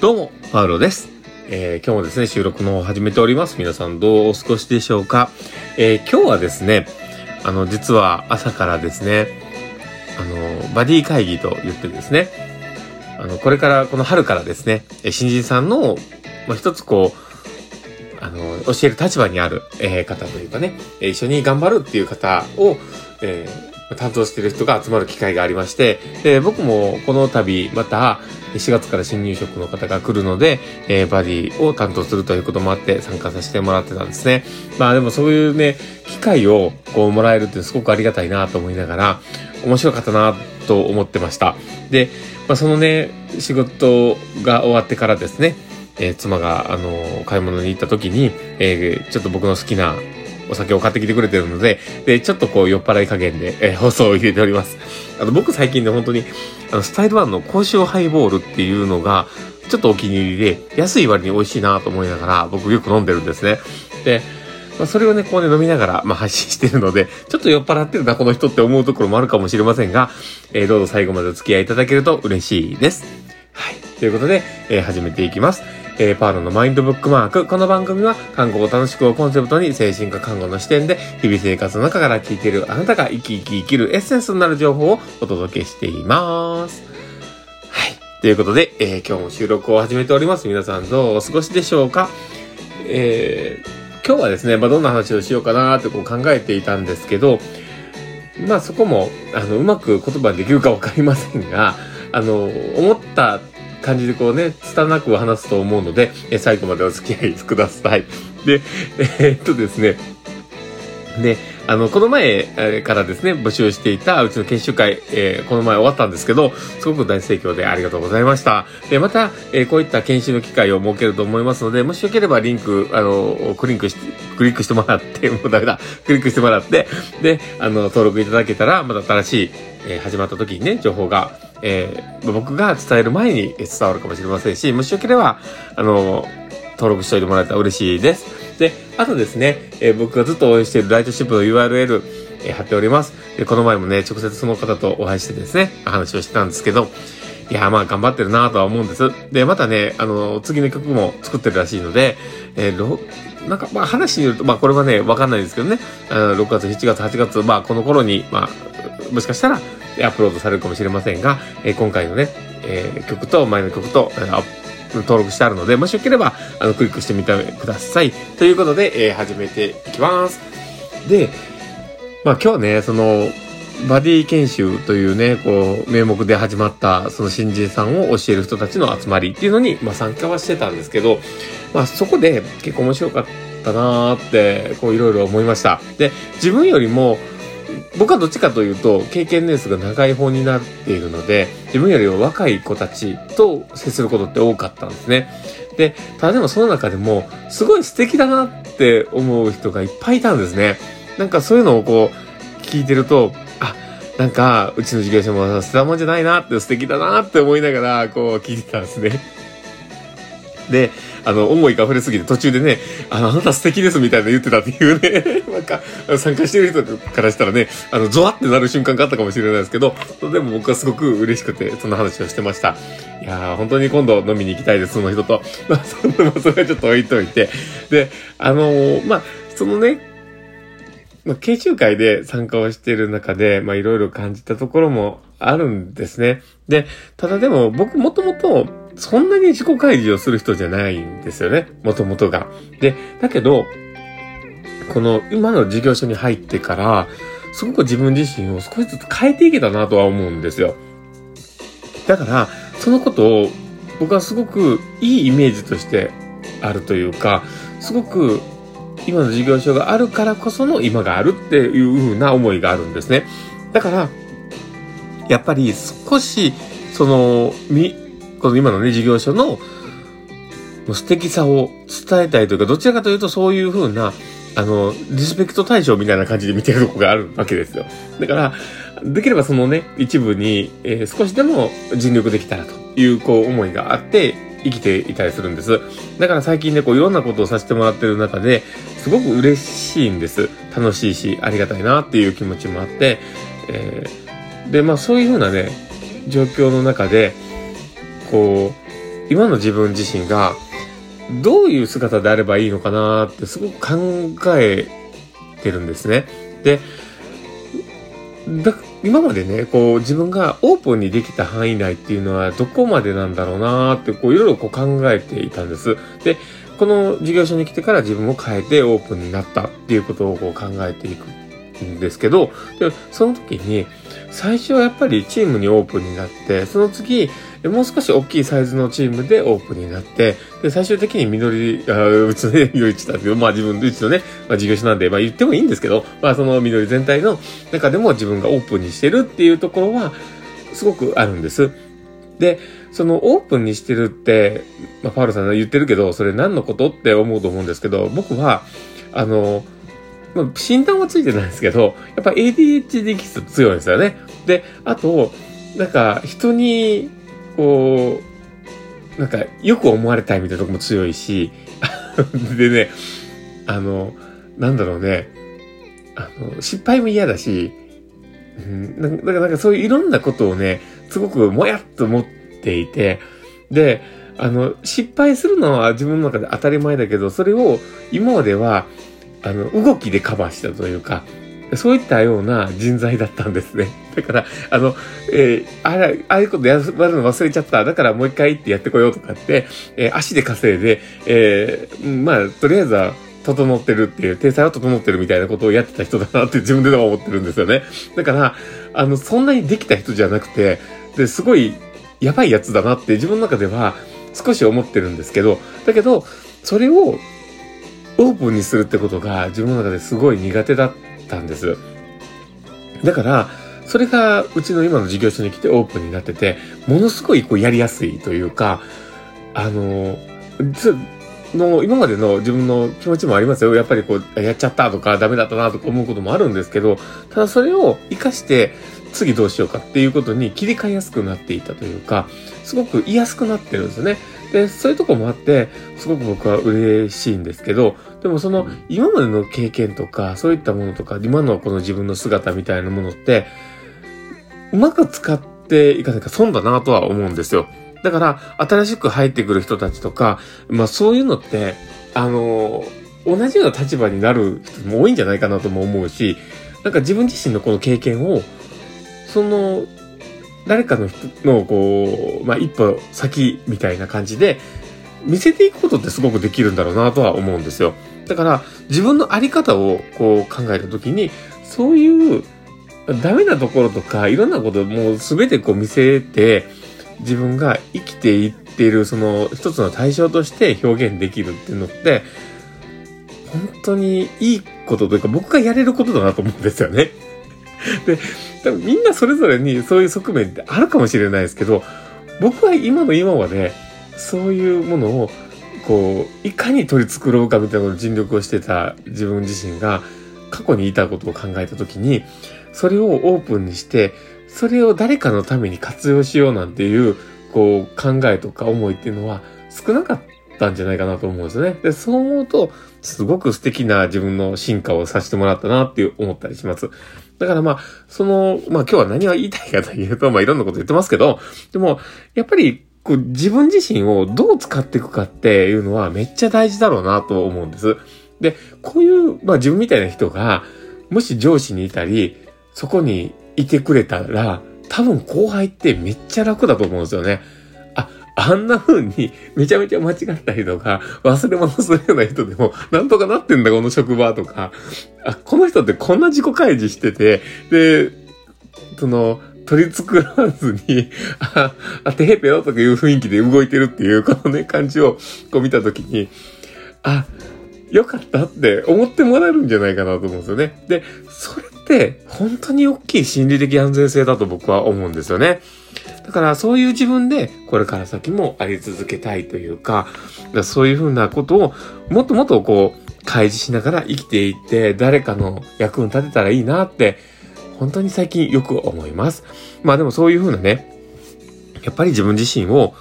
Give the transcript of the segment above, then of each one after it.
どうも、パウロです。えー、今日もですね、収録の方を始めております。皆さんどうお過ごしでしょうかえー、今日はですね、あの、実は朝からですね、あの、バディ会議と言ってですね、あの、これから、この春からですね、新人さんの、まあ、一つこう、あの、教える立場にある、えー、方というかね、一緒に頑張るっていう方を、えー、担当している人が集まる機会がありまして、で、僕もこの度、また、4月から新入職の方が来るので、えー、バディを担当するということもあって参加させてもらってたんですね。まあでもそういうね、機会をこうもらえるってすごくありがたいなと思いながら、面白かったなと思ってました。で、まあそのね、仕事が終わってからですね、えー、妻が、あの買い物に行った時に、えー、ちょっと僕の好きなお酒を買ってきてくれてるので、で、ちょっとこう酔っ払い加減で、えー、放送を入れております。あの、僕最近ね、本当に、あの、スタイルワンの高潮ハイボールっていうのが、ちょっとお気に入りで、安い割に美味しいなと思いながら、僕よく飲んでるんですね。で、まあ、それをね、こうね、飲みながら、まあ、発信してるので、ちょっと酔っ払ってるな、この人って思うところもあるかもしれませんが、えー、どうぞ最後までお付き合いいただけると嬉しいです。はい。ということで、えー、始めていきます。えー、パーロのマインドブックマーク。この番組は、看護を楽しくをコンセプトに、精神科看護の視点で、日々生活の中から聞いているあなたが生き生き生きるエッセンスになる情報をお届けしています。はい。ということで、えー、今日も収録を始めております。皆さんどうお過ごしでしょうか？えー、今日はですね、まあ、どんな話をしようかなってこう考えていたんですけど、まあそこも、あの、うまく言葉できるかわかりませんが、あの、思った感じでこうね、拙く話すと思うので、え最後までお付き合いください。で、えー、っとですね、で、あの、この前からですね、募集していたうちの研修会、えー、この前終わったんですけど、すごく大盛況でありがとうございました。で、また、えー、こういった研修の機会を設けると思いますので、もしよければリンク、あの、クリックして、クリックしてもらって、もうダメだ、クリックしてもらって、で、あの、登録いただけたら、また新しい、えー、始まった時にね、情報が、え、僕が伝える前に伝わるかもしれませんし、もしよければ、あの、登録しておいてもらえたら嬉しいです。で、あとですね、えー、僕がずっと応援しているライトシップの URL、え、貼っております。で、この前もね、直接その方とお会いしてですね、話をしてたんですけど、いや、まあ頑張ってるなとは思うんです。で、またね、あの、次の曲も作ってるらしいので、えー、なんか、まあ話によると、まあこれはね、わかんないですけどね、あの6月、7月、8月、まあこの頃に、まあ、もしかしたら、アップロードされるかもしれませんが、えー、今回のね、えー、曲と前の曲と、えー、登録してあるので、もしよければ、あの、クリックしてみてください。ということで、えー、始めていきます。で、まあ今日ね、その、バディ研修というね、こう、名目で始まった、その新人さんを教える人たちの集まりっていうのに、まあ参加はしてたんですけど、まあそこで結構面白かったなーって、こういろいろ思いました。で、自分よりも、僕はどっちかというと、経験年数が長い方になっているので、自分よりは若い子たちと接することって多かったんですね。で、ただでもその中でも、すごい素敵だなって思う人がいっぱいいたんですね。なんかそういうのをこう、聞いてると、あ、なんか、うちの授業者も捨てたもんじゃないなって素敵だなって思いながら、こう聞いてたんですね。で、あの、思いが溢れすぎて途中でね、あの、あなた素敵ですみたいな言ってたっていうね、なんか、参加してる人からしたらね、あの、ゾワってなる瞬間があったかもしれないですけど、でも僕はすごく嬉しくて、そんな話をしてました。いやー、本当に今度飲みに行きたいです、その人と。まあ、それはちょっと置いといて。で、あのー、まあ、そのね、まあ、研修会で参加をしている中で、まあ、いろいろ感じたところもあるんですね。で、ただでも僕もともとそんなに自己開示をする人じゃないんですよね。もともとが。で、だけど、この今の事業所に入ってから、すごく自分自身を少しずつ変えていけたなとは思うんですよ。だから、そのことを僕はすごくいいイメージとしてあるというか、すごく今の事業所があるからこその今があるっていう風な思いがあるんですね。だから、やっぱり少し、その、この今のね、事業所の素敵さを伝えたいというか、どちらかというとそういう風な、あの、リスペクト対象みたいな感じで見てるとこがあるわけですよ。だから、できればそのね、一部に、えー、少しでも尽力できたらという、こう、思いがあって、生きていたりするんです。だから最近ね、こう、いろんなことをさせてもらってる中で、すごく嬉しいんです。楽しいし、ありがたいなっていう気持ちもあって、えー、で、まあそういう風なね、状況の中で、こう、今の自分自身が、どういう姿であればいいのかなってすごく考えてるんですね。で、だ今までね、こう自分がオープンにできた範囲内っていうのはどこまでなんだろうなってこういろいろこう考えていたんです。で、この事業所に来てから自分を変えてオープンになったっていうことをこう考えていくんですけど、でその時に最初はやっぱりチームにオープンになって、その次、でもう少し大きいサイズのチームでオープンになって、で、最終的に緑、あう ちのね、緑地だけど、まあ自分、うちのね、まあ事業所なんで、まあ言ってもいいんですけど、まあその緑全体の中でも自分がオープンにしてるっていうところは、すごくあるんです。で、そのオープンにしてるって、まあパウロさんが言ってるけど、それ何のことって思うと思うんですけど、僕は、あの、まあ、診断はついてないんですけど、やっぱ ADHD 気質強いんですよね。で、あと、なんか人にこう、なんか、よく思われたいみたいなとこも強いし、でね、あの、なんだろうね、あの、失敗も嫌だし、うん、なんか、なんかそういういろんなことをね、すごくもやっと思っていて、で、あの、失敗するのは自分の中で当たり前だけど、それを今までは、あの、動きでカバーしたというか、そういったような人材だったんですね。だから、あの、えー、あれ、ああいうことやるの忘れちゃった。だからもう一回ってやってこようとかって、えー、足で稼いで、えー、まあ、とりあえずは、整ってるっていう、体裁は整ってるみたいなことをやってた人だなって 自分では思ってるんですよね。だから、あの、そんなにできた人じゃなくて、で、すごい、やばいやつだなって自分の中では少し思ってるんですけど、だけど、それをオープンにするってことが自分の中ですごい苦手だったんです。だから、それがうちの今の事業所に来てオープンになってて、ものすごいこうやりやすいというか、あの、の今までの自分の気持ちもありますよ。やっぱりこう、やっちゃったとか、ダメだったなとか思うこともあるんですけど、ただそれを活かして、次どうしようかっていうことに切り替えやすくなっていたというか、すごく言いやすくなってるんですよね。で、そういうとこもあって、すごく僕は嬉しいんですけど、でもその今までの経験とか、そういったものとか、今のこの自分の姿みたいなものって、うまく使っていかないか損だなとは思うんですよ。だから、新しく入ってくる人たちとか、まあそういうのって、あの、同じような立場になる人も多いんじゃないかなとも思うし、なんか自分自身のこの経験を、その、誰かの人の、こう、まあ、一歩先みたいな感じで、見せていくことってすごくできるんだろうなとは思うんですよ。だから、自分のあり方をこう考えたときに、そういうダメなところとか、いろんなことをもうすべてこう見せて、自分が生きていっているその一つの対象として表現できるっていうのって、本当にいいことというか僕がやれることだなと思うんですよね。で、多分みんなそれぞれにそういう側面ってあるかもしれないですけど、僕は今の今まで、そういうものを、こう、いかに取り繕うかみたいな尽力をしてた自分自身が、過去にいたことを考えたときに、それをオープンにして、それを誰かのために活用しようなんていう、こう、考えとか思いっていうのは少なかったんじゃないかなと思うんですよね。で、そう思うと、すごく素敵な自分の進化をさせてもらったなって思ったりします。だからまあ、その、まあ今日は何が言いたいかというと、まあいろんなこと言ってますけど、でも、やっぱり、こう自分自身をどう使っていくかっていうのはめっちゃ大事だろうなと思うんです。で、こういう、まあ自分みたいな人が、もし上司にいたり、そこにいてくれたら、多分後輩ってめっちゃ楽だと思うんですよね。あんな風にめちゃめちゃ間違ったりとか、忘れ物するような人でも、なんとかなってんだ、この職場とか、あ、この人ってこんな自己開示してて、で、その、取り繕わずに、あ、あ、てへぺよとかいう雰囲気で動いてるっていう、このね、感じをこう見たときに、あ、よかったって思ってもらえるんじゃないかなと思うんですよね。で、それって本当に大きい心理的安全性だと僕は思うんですよね。だからそういう自分でこれから先もあり続けたいというか、かそういうふうなことをもっともっとこう開示しながら生きていって誰かの役に立てたらいいなって本当に最近よく思います。まあでもそういうふうなね、やっぱり自分自身を、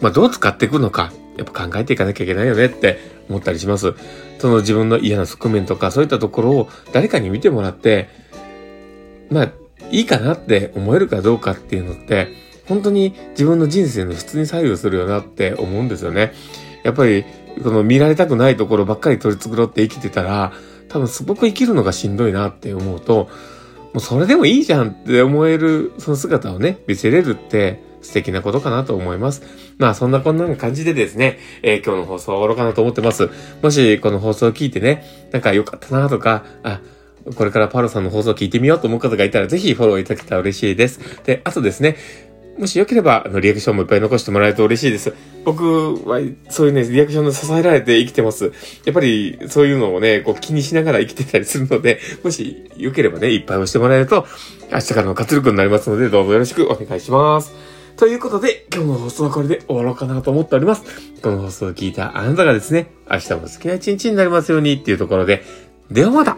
まあどう使っていくのか、やっぱ考えていかなきゃいけないよねって思ったりします。その自分の嫌な側面とかそういったところを誰かに見てもらって、まあいいかなって思えるかどうかっていうのって、本当に自分の人生の質に左右するよなって思うんですよね。やっぱり、この見られたくないところばっかり取り繕って生きてたら、多分すごく生きるのがしんどいなって思うと、もうそれでもいいじゃんって思える、その姿をね、見せれるって素敵なことかなと思います。まあそんなこんな感じでですね、えー、今日の放送は終わろうかなと思ってます。もしこの放送を聞いてね、なんか良かったなとか、あ、これからパロさんの放送を聞いてみようと思う方がいたら、ぜひフォローいただけたら嬉しいです。で、あとですね、もしよければ、あの、リアクションもいっぱい残してもらえると嬉しいです。僕は、そういうね、リアクションで支えられて生きてます。やっぱり、そういうのをね、こう気にしながら生きてたりするので、もしよければね、いっぱい押してもらえると、明日からの活力になりますので、どうぞよろしくお願いします。ということで、今日の放送はこれで終わろうかなと思っております。この放送を聞いたあなたがですね、明日も好きな一日になりますようにっていうところで、ではまた